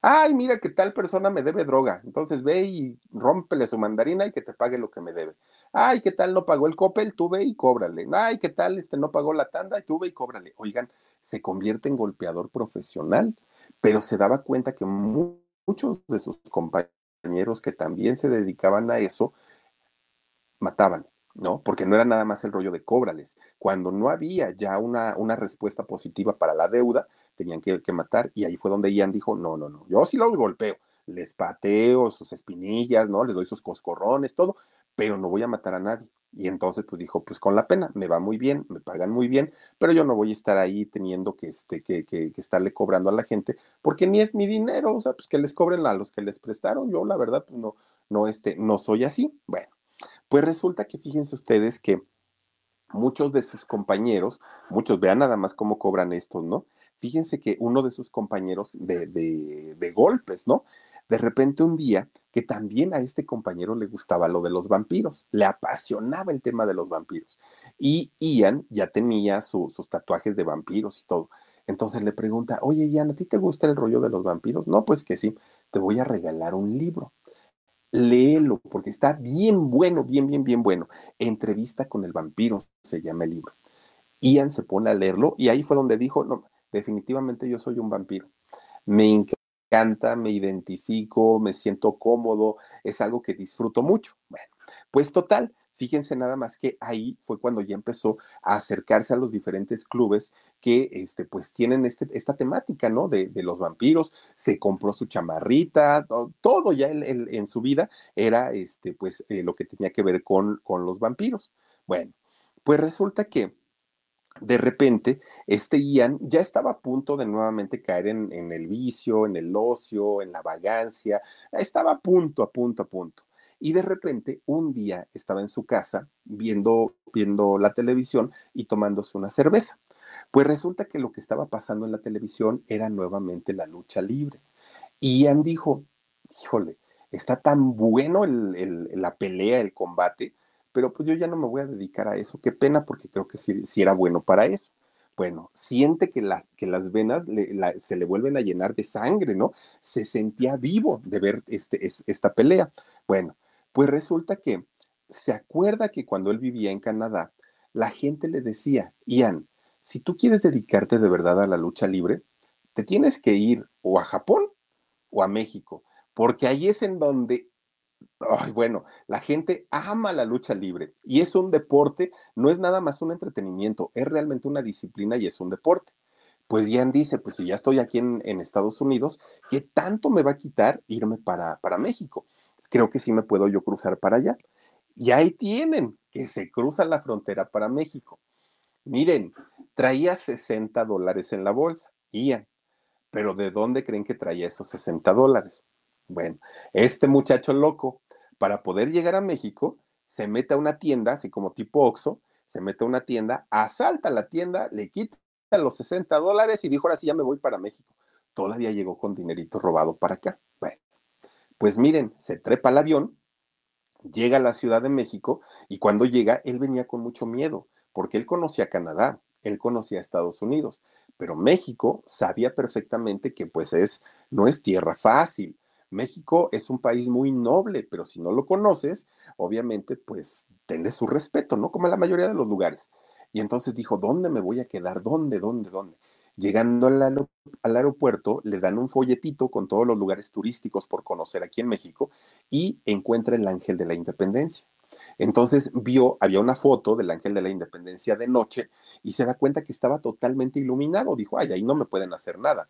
Ay, mira que tal persona me debe droga, entonces ve y rómpele su mandarina y que te pague lo que me debe. Ay, ¿qué tal no pagó el copel? Tú ve y cóbrale. Ay, ¿qué tal este no pagó la tanda? Tú ve y cóbrale. Oigan, se convierte en golpeador profesional, pero se daba cuenta que muchos de sus compañeros que también se dedicaban a eso, mataban, ¿no? Porque no era nada más el rollo de cóbrales. Cuando no había ya una, una respuesta positiva para la deuda, tenían que, que, matar y ahí fue donde Ian dijo, no, no, no, yo sí los golpeo, les pateo sus espinillas, ¿no? Les doy sus coscorrones, todo, pero no voy a matar a nadie. Y entonces pues dijo, pues con la pena, me va muy bien, me pagan muy bien, pero yo no voy a estar ahí teniendo que, este, que, que, que, estarle cobrando a la gente, porque ni es mi dinero, o sea, pues que les cobren a los que les prestaron, yo la verdad pues no, no, este, no soy así. Bueno, pues resulta que fíjense ustedes que muchos de sus compañeros, muchos, vean nada más cómo cobran estos, ¿no? Fíjense que uno de sus compañeros de, de, de golpes, ¿no? De repente un día que también a este compañero le gustaba lo de los vampiros, le apasionaba el tema de los vampiros. Y Ian ya tenía sus tatuajes de vampiros y todo. Entonces le pregunta, oye Ian, ¿a ti te gusta el rollo de los vampiros? No, pues que sí, te voy a regalar un libro. Léelo, porque está bien bueno, bien, bien, bien bueno. Entrevista con el vampiro se llama el libro. Ian se pone a leerlo y ahí fue donde dijo, no, definitivamente yo soy un vampiro. Me encanta, me identifico, me siento cómodo, es algo que disfruto mucho. Bueno, pues total, fíjense nada más que ahí fue cuando ya empezó a acercarse a los diferentes clubes que este, pues tienen este, esta temática, ¿no? De, los vampiros, se compró su chamarrita, todo ya en su vida era este, pues eh, lo que tenía que ver con, con los vampiros. Bueno, pues resulta que de repente, este Ian ya estaba a punto de nuevamente caer en, en, el vicio, en el ocio, en la vagancia, estaba a punto, a punto, a punto. Y de repente, un día estaba en su casa viendo, viendo la televisión y tomándose una cerveza. Pues resulta que lo que estaba pasando en la televisión era nuevamente la lucha libre. Y Ian dijo, híjole, está tan bueno la pelea, el combate, pero pues yo ya no me voy a dedicar a eso. Qué pena porque creo que sí, era bueno para eso. Bueno, siente que, que las venas se le vuelven a llenar de sangre, ¿no? Se sentía vivo de ver este, es, esta pelea. Bueno, pues resulta que se acuerda que cuando él vivía en Canadá, la gente le decía, Ian, si tú quieres dedicarte de verdad a la lucha libre, te tienes que ir o a Japón o a México, porque ahí es en donde Ay, bueno, la gente ama la lucha libre y es un deporte, no es nada más un entretenimiento, es realmente una disciplina y es un deporte. Pues Ian dice, pues si ya estoy aquí en, en Estados Unidos, ¿qué tanto me va a quitar irme para, para México? Creo que sí me puedo yo cruzar para allá. Y ahí tienen, que se cruza la frontera para México. Miren, traía 60 dólares en la bolsa, Ian. Pero ¿de dónde creen que traía esos 60 dólares? Bueno, este muchacho loco, para poder llegar a México, se mete a una tienda, así como tipo Oxxo, se mete a una tienda, asalta la tienda, le quita los 60 dólares y dijo, ahora sí ya me voy para México. Todavía llegó con dinerito robado para acá. Bueno, pues miren, se trepa al avión, llega a la Ciudad de México y cuando llega, él venía con mucho miedo, porque él conocía Canadá, él conocía Estados Unidos, pero México sabía perfectamente que pues es, no es tierra fácil, México es un país muy noble, pero si no lo conoces, obviamente, pues tenle su respeto, ¿no? Como en la mayoría de los lugares. Y entonces dijo, ¿dónde me voy a quedar? ¿Dónde, dónde, dónde? Llegando al, aeropuerto, le dan un folletito con todos los lugares turísticos por conocer aquí en México y encuentra el Ángel de la Independencia. Entonces vio, había una foto del Ángel de la Independencia de noche y se da cuenta que estaba totalmente iluminado. Dijo, ay, ahí no me pueden hacer nada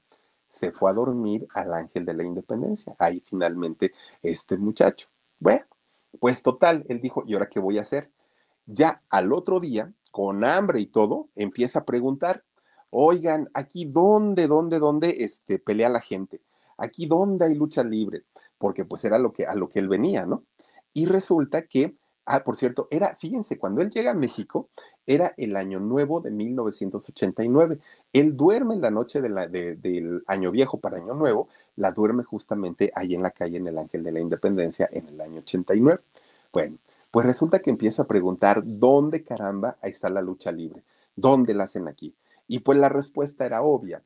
se fue a dormir al Ángel de la Independencia. Ahí finalmente este muchacho. Bueno, pues total, él dijo, ¿y ahora qué voy a hacer? Ya al otro día, con hambre y todo, empieza a preguntar, oigan, aquí dónde, dónde, dónde este, pelea la gente, aquí dónde hay lucha libre, porque pues era lo que, a lo que él venía, ¿no? Y resulta que Ah, por cierto, era, fíjense, cuando él llega a México, era el año nuevo de 1989. Él duerme en la noche del año viejo para año nuevo, la duerme justamente ahí en la calle en el Ángel de la Independencia en el año 89. Bueno, pues resulta que empieza a preguntar, ¿dónde caramba está la lucha libre? ¿Dónde la hacen aquí? Y pues la respuesta era obvia,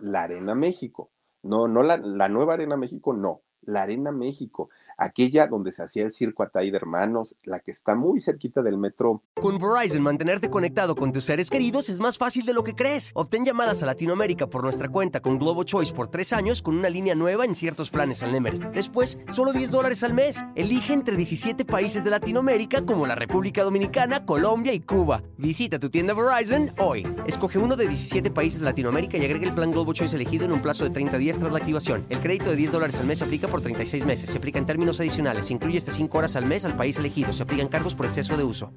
la Arena México. No, no la, la nueva Arena México, no, la Arena México aquella donde se hacía el circo Atay de Hermanos, la que está muy cerquita del metro. Con Verizon, mantenerte conectado con tus seres queridos es más fácil de lo que crees. Obtén llamadas a Latinoamérica por nuestra cuenta con Globo Choice por tres años con una línea nueva en ciertos planes al Nemery. Después, solo 10 dólares al mes. Elige entre 17 países de Latinoamérica como la República Dominicana, Colombia y Cuba. Visita tu tienda Verizon hoy. Escoge uno de 17 países de Latinoamérica y agrega el plan Globo Choice elegido en un plazo de 30 días tras la activación. El crédito de 10 dólares al mes aplica por 36 meses. Se aplica en términos adicionales. Se incluye hasta 5 horas al mes al país elegido. Se aplican cargos por exceso de uso.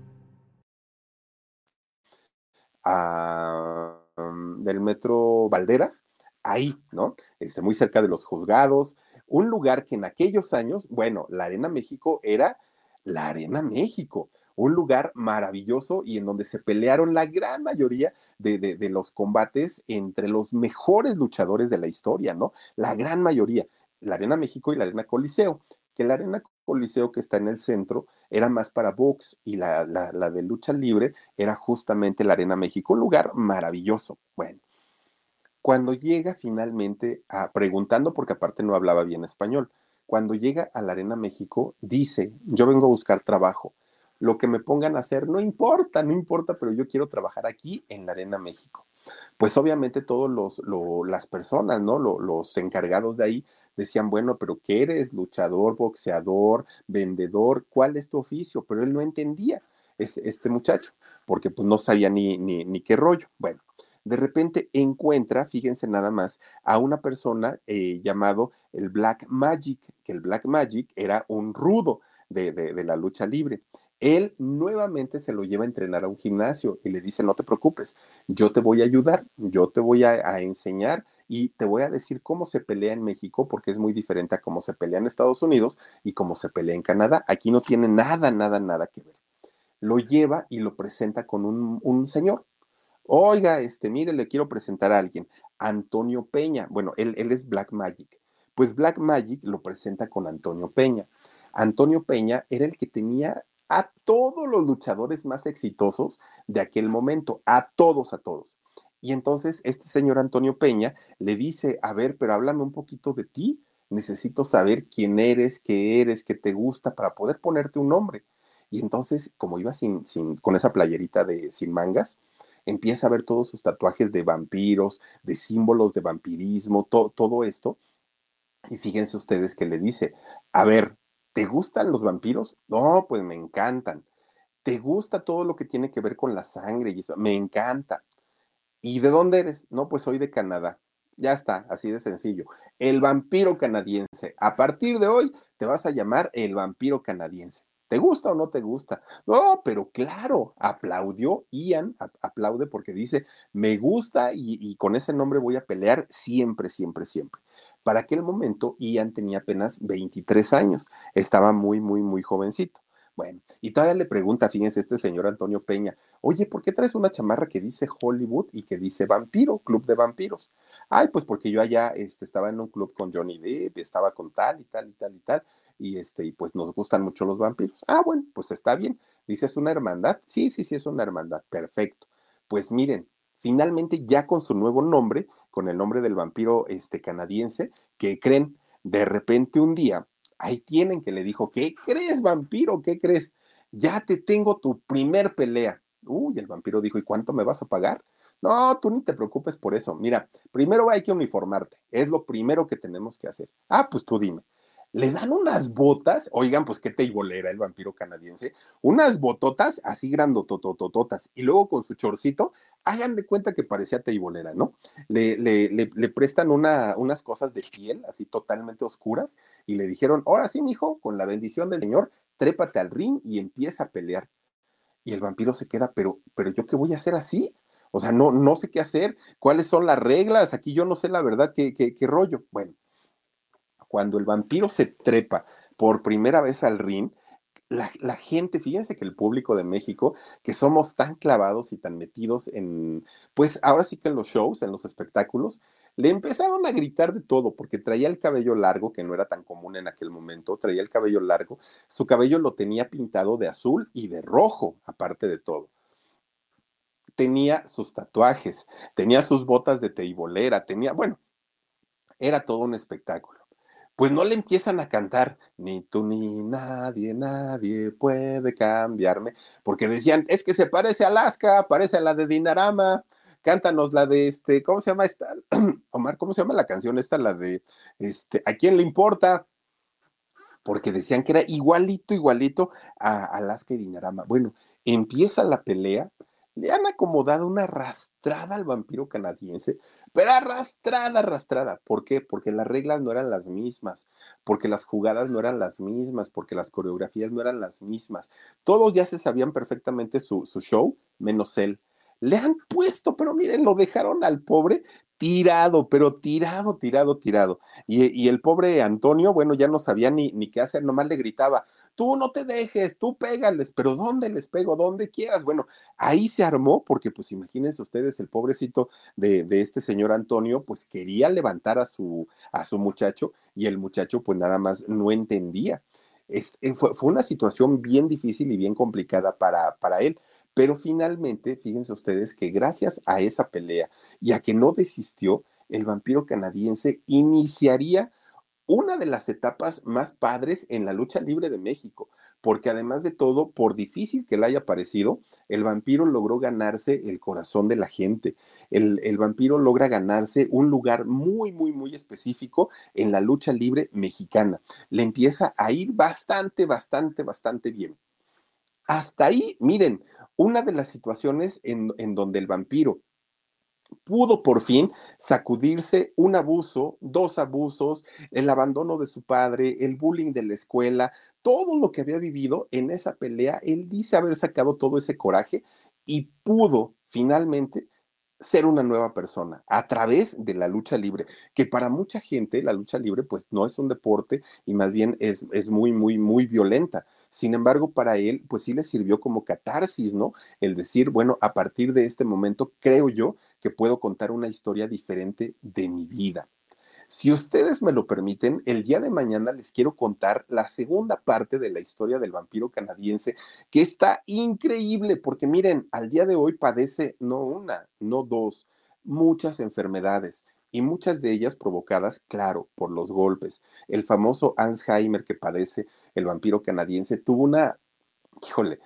Ah, del metro Valderas, ahí, ¿no? Este, muy cerca de los juzgados. Un lugar que en aquellos años, bueno, la Arena México era la Arena México un lugar maravilloso y en donde se pelearon la gran mayoría de, los combates entre los mejores luchadores de la historia, ¿no? La gran mayoría, la Arena México y la Arena Coliseo que la arena Coliseo que está en el centro era más para box y la, la, de lucha libre era justamente la Arena México, un lugar maravilloso. Bueno, cuando llega finalmente a preguntando, porque aparte no hablaba bien español, cuando llega a la Arena México, dice, yo vengo a buscar trabajo. Lo que me pongan a hacer, no importa, no importa, pero yo quiero trabajar aquí en la Arena México. Pues obviamente todos los, lo, las personas, ¿no? Lo, los encargados de ahí decían, bueno, pero ¿qué eres? Luchador, boxeador, vendedor, ¿cuál es tu oficio? Pero él no entendía, es, este muchacho, porque pues no sabía ni, ni, qué rollo. Bueno, de repente encuentra, fíjense nada más, a una persona eh, llamado el Black Magic, que el Black Magic era un rudo de, de, la lucha libre. él nuevamente se lo lleva a entrenar a un gimnasio y le dice, no te preocupes, yo te voy a ayudar, yo te voy a, enseñar y te voy a decir cómo se pelea en México, porque es muy diferente a cómo se pelea en Estados Unidos y cómo se pelea en Canadá. Aquí no tiene nada, nada, nada que ver. Lo lleva y lo presenta con un, un señor. Oiga, este, mire, le quiero presentar a alguien, Antonio Peña. Bueno, él, él es Black Magic. Pues Black Magic lo presenta con Antonio Peña. Antonio Peña era el que tenía a todos los luchadores más exitosos de aquel momento, a todos, a todos. Y entonces este señor Antonio Peña le dice, a ver, pero háblame un poquito de ti, necesito saber quién eres, qué eres, qué te gusta para poder ponerte un nombre. Y entonces, como iba sin, sin, con esa playerita de sin mangas, empieza a ver todos sus tatuajes de vampiros, de símbolos de vampirismo, to, todo esto. Y fíjense ustedes que le dice, a ver, ¿te gustan los vampiros? No, pues me encantan. ¿Te gusta todo lo que tiene que ver con la sangre y eso? Me encanta. ¿Y de dónde eres? No, pues soy de Canadá. Ya está, así de sencillo. El vampiro canadiense. A partir de hoy te vas a llamar el vampiro canadiense. ¿Te gusta o no te gusta? No, pero claro, aplaudió Ian, aplaude porque dice, me gusta y, y, con ese nombre voy a pelear siempre, siempre, siempre. Para aquel momento, Ian tenía apenas 23 años, estaba muy, muy, muy jovencito. Bueno, y todavía le pregunta, fíjense, este señor Antonio Peña, oye, ¿por qué traes una chamarra que dice Hollywood y que dice vampiro, club de vampiros? Ay, pues porque yo allá este, estaba en un club con Johnny Depp, estaba con tal y tal y tal y tal, y este, y pues nos gustan mucho los vampiros. Ah, bueno, pues está bien. Dice, ¿es una hermandad? Sí, sí, sí, es una hermandad. Perfecto. Pues miren, finalmente ya con su nuevo nombre, con el nombre del vampiro este, canadiense, que creen, de repente un día ahí tienen que le dijo, ¿qué crees, vampiro? ¿Qué crees? Ya te tengo tu primer pelea. Uy, el vampiro dijo, ¿y cuánto me vas a pagar? No, tú ni te preocupes por eso. Mira, primero hay que uniformarte. Es lo primero que tenemos que hacer. Ah, pues tú dime le dan unas botas, oigan, pues qué teibolera el vampiro canadiense, unas bototas así grandotototototas, y luego con su chorcito, hagan de cuenta que parecía teibolera, ¿no? Le, le, le, prestan una, unas cosas de piel, así totalmente oscuras, y le dijeron, ahora sí, mijo, con la bendición del Señor, trépate al ring y empieza a pelear. Y el vampiro se queda, pero, pero yo qué voy a hacer así? O sea, no, no sé qué hacer, cuáles son las reglas, aquí yo no sé la verdad qué, qué, qué rollo. Bueno, cuando el vampiro se trepa por primera vez al ring, la, la, gente, fíjense que el público de México, que somos tan clavados y tan metidos en, pues ahora sí que en los shows, en los espectáculos, le empezaron a gritar de todo, porque traía el cabello largo, que no era tan común en aquel momento, traía el cabello largo, su cabello lo tenía pintado de azul y de rojo, aparte de todo. Tenía sus tatuajes, tenía sus botas de teibolera, tenía, bueno, era todo un espectáculo pues no le empiezan a cantar, ni tú ni nadie, nadie puede cambiarme, porque decían, es que se parece a Alaska, parece a la de Dinarama, cántanos la de este, ¿cómo se llama esta? Omar, ¿cómo se llama la canción esta? La de, este, ¿a quién le importa? Porque decían que era igualito, igualito a Alaska y Dinarama. Bueno, empieza la pelea, le han acomodado una arrastrada al vampiro canadiense, pero arrastrada, arrastrada. ¿Por qué? Porque las reglas no eran las mismas, porque las jugadas no eran las mismas, porque las coreografías no eran las mismas. Todos ya se sabían perfectamente su, su show, menos él. Le han puesto, pero miren, lo dejaron al pobre tirado, pero tirado, tirado, tirado. Y, y, el pobre Antonio, bueno, ya no sabía ni, ni qué hacer, nomás le gritaba, tú no te dejes, tú pégales, pero ¿dónde les pego? Donde quieras. Bueno, ahí se armó, porque pues imagínense ustedes, el pobrecito de, este señor Antonio, pues quería levantar a su, a su muchacho y el muchacho pues nada más no entendía. Eh, fue, fue, una situación bien difícil y bien complicada para, para él. Pero finalmente, fíjense ustedes que gracias a esa pelea y a que no desistió, el vampiro canadiense iniciaría una de las etapas más padres en la lucha libre de México, porque además de todo, por difícil que le haya parecido, el vampiro logró ganarse el corazón de la gente. El, vampiro logra ganarse un lugar muy, muy, muy específico en la lucha libre mexicana. Le empieza a ir bastante, bastante, bastante bien. Hasta ahí, miren, una de las situaciones en donde el vampiro pudo por fin sacudirse un abuso, dos abusos, el abandono de su padre, el bullying de la escuela, todo lo que había vivido en esa pelea, él dice haber sacado todo ese coraje y pudo finalmente ser una nueva persona a través de la lucha libre, que para mucha gente la lucha libre pues no es un deporte y más bien es, es muy, muy, muy violenta. Sin embargo, para él pues sí le sirvió como catarsis, ¿no? El decir, bueno, a partir de este momento creo yo que puedo contar una historia diferente de mi vida. Si ustedes me lo permiten, el día de mañana les quiero contar la segunda parte de la historia del vampiro canadiense, que está increíble, porque miren, al día de hoy padece no una, no dos, muchas enfermedades y muchas de ellas provocadas, claro, por los golpes. El famoso Alzheimer que padece el vampiro canadiense tuvo una, híjole,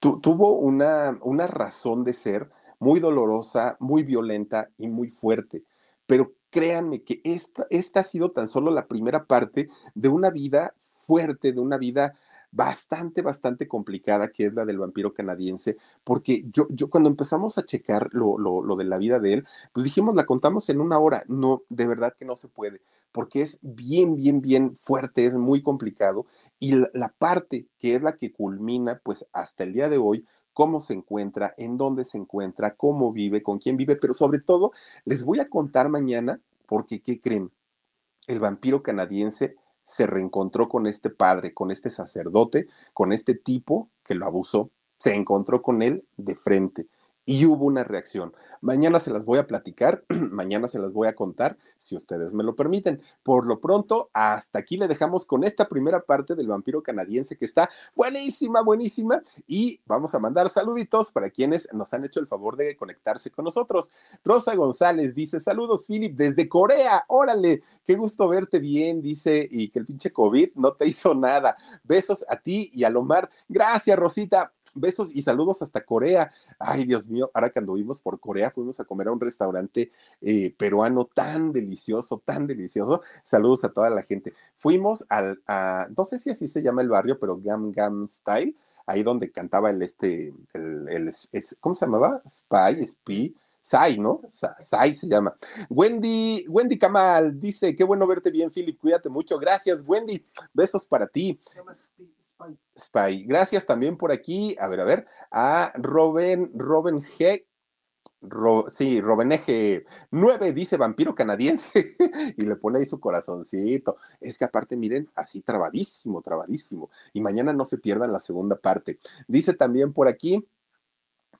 tuvo una, una razón de ser muy dolorosa, muy violenta y muy fuerte. Pero créanme que esta, esta ha sido tan solo la primera parte de una vida fuerte, de una vida bastante, bastante complicada, que es la del vampiro canadiense, porque yo, yo cuando empezamos a checar lo, lo, lo, de la vida de él, pues dijimos, la contamos en una hora. No, de verdad que no se puede, porque es bien, bien, bien fuerte, es muy complicado. Y la, la parte que es la que culmina, pues hasta el día de hoy, cómo se encuentra, en dónde se encuentra, cómo vive, con quién vive, pero sobre todo les voy a contar mañana, porque ¿qué creen? El vampiro canadiense se reencontró con este padre, con este sacerdote, con este tipo que lo abusó, se encontró con él de frente y hubo una reacción. Mañana se las voy a platicar, mañana se las voy a contar, si ustedes me lo permiten. Por lo pronto, hasta aquí le dejamos con esta primera parte del vampiro canadiense que está buenísima, buenísima. Y vamos a mandar saluditos para quienes nos han hecho el favor de conectarse con nosotros. Rosa González dice, saludos Philip desde Corea, órale, qué gusto verte bien, dice, y que el pinche COVID no te hizo nada. Besos a ti y a Lomar. Gracias, Rosita besos y saludos hasta Corea. Ay, Dios mío, ahora que anduvimos por Corea, fuimos a comer a un restaurante eh, peruano tan delicioso, tan delicioso. Saludos a toda la gente. Fuimos al, a, no sé si así se llama el barrio, pero Gam Gam Style, ahí donde cantaba el este, el, ¿cómo se llamaba? Spy, Spy. Sai, ¿no? Sai se llama. Wendy, Wendy Kamal dice, qué bueno verte bien, Philip, cuídate mucho. Gracias, Wendy. Besos para ti. Spy. Gracias también por aquí, a ver, a ver, a Robin, Robin G. Ro, sí, Robeneje 9 dice vampiro canadiense y le pone ahí su corazoncito. Es que aparte, miren, así trabadísimo, trabadísimo. Y mañana no se pierdan la segunda parte. Dice también por aquí,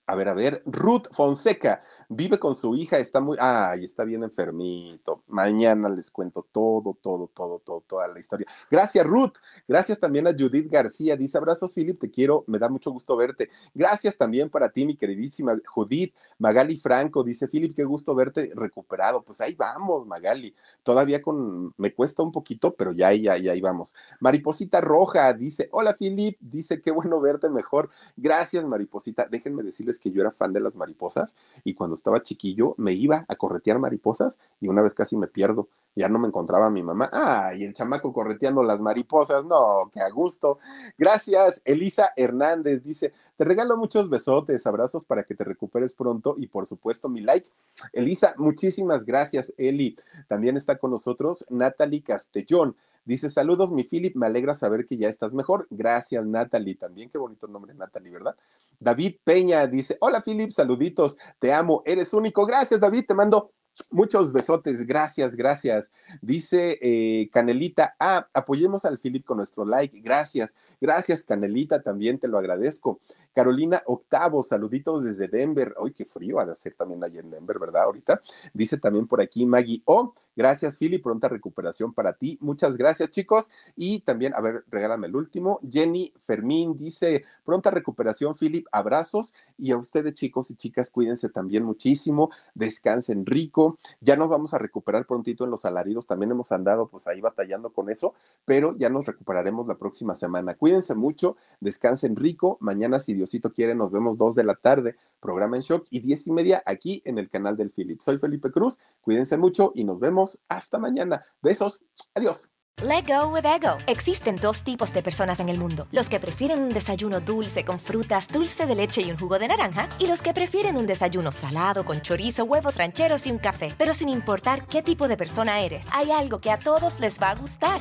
a ver, a ver, Ruth Fonseca vive con su hija, está muy, ay, está bien enfermito. Mañana les cuento todo, todo, todo, todo, toda la historia. Gracias, Ruth. Gracias también a Judith García. Dice, abrazos, Philip, te quiero, me da mucho gusto verte. Gracias también para ti, mi queridísima Judith. Magali Franco dice, Philip, qué gusto verte recuperado. Pues ahí vamos, Magali. Todavía con, me cuesta un poquito, pero ya, ya, ya ahí vamos. Mariposita Roja dice, hola, Philip. Dice, qué bueno verte mejor. Gracias, Mariposita. Déjenme decirles que yo era fan de las mariposas y cuando estaba chiquillo me iba a corretear mariposas y una vez casi me pierdo. Ya no me encontraba mi mamá. Ay, el chamaco correteando las mariposas. No, qué a gusto. Gracias, Elisa Hernández. Dice, te regalo muchos besotes, abrazos para que te recuperes pronto y por supuesto mi like. Elisa, muchísimas gracias, Eli. También está con nosotros Natalie Castellón. Dice, saludos, mi Philip, me alegra saber que ya estás mejor. Gracias, Natalie. También qué bonito nombre, Natalie, ¿verdad? David Peña dice, hola, Philip, saluditos, te amo, eres único. Gracias, David, te mando Muchos besotes, gracias, gracias. Dice eh, Canelita, ah, apoyemos al Philip con nuestro like, gracias, gracias Canelita, también te lo agradezco. Carolina Octavo, saluditos desde Denver. Uy, qué frío ha de ser también allá en Denver, ¿verdad? Ahorita. Dice también por aquí Maggie O. Gracias, Philip. Pronta recuperación para ti. Muchas gracias, chicos. Y también, a ver, regálame el último. Jenny Fermín dice: pronta recuperación, Philip. Abrazos. Y a ustedes, chicos y chicas, cuídense también muchísimo. Descansen rico. Ya nos vamos a recuperar prontito en los alaridos. También hemos andado, pues ahí batallando con eso, pero ya nos recuperaremos la próxima semana. Cuídense mucho. Descansen rico. Mañana, si Dios Diosito quiere, nos vemos dos de la tarde, programa en shock y diez y media aquí en el canal del Philip. Soy Felipe Cruz, cuídense mucho y nos vemos hasta mañana. Besos, adiós. Let go with ego. Existen dos tipos de personas en el mundo: los que prefieren un desayuno dulce con frutas, dulce de leche y un jugo de naranja, y los que prefieren un desayuno salado con chorizo, huevos rancheros y un café. Pero sin importar qué tipo de persona eres, hay algo que a todos les va a gustar.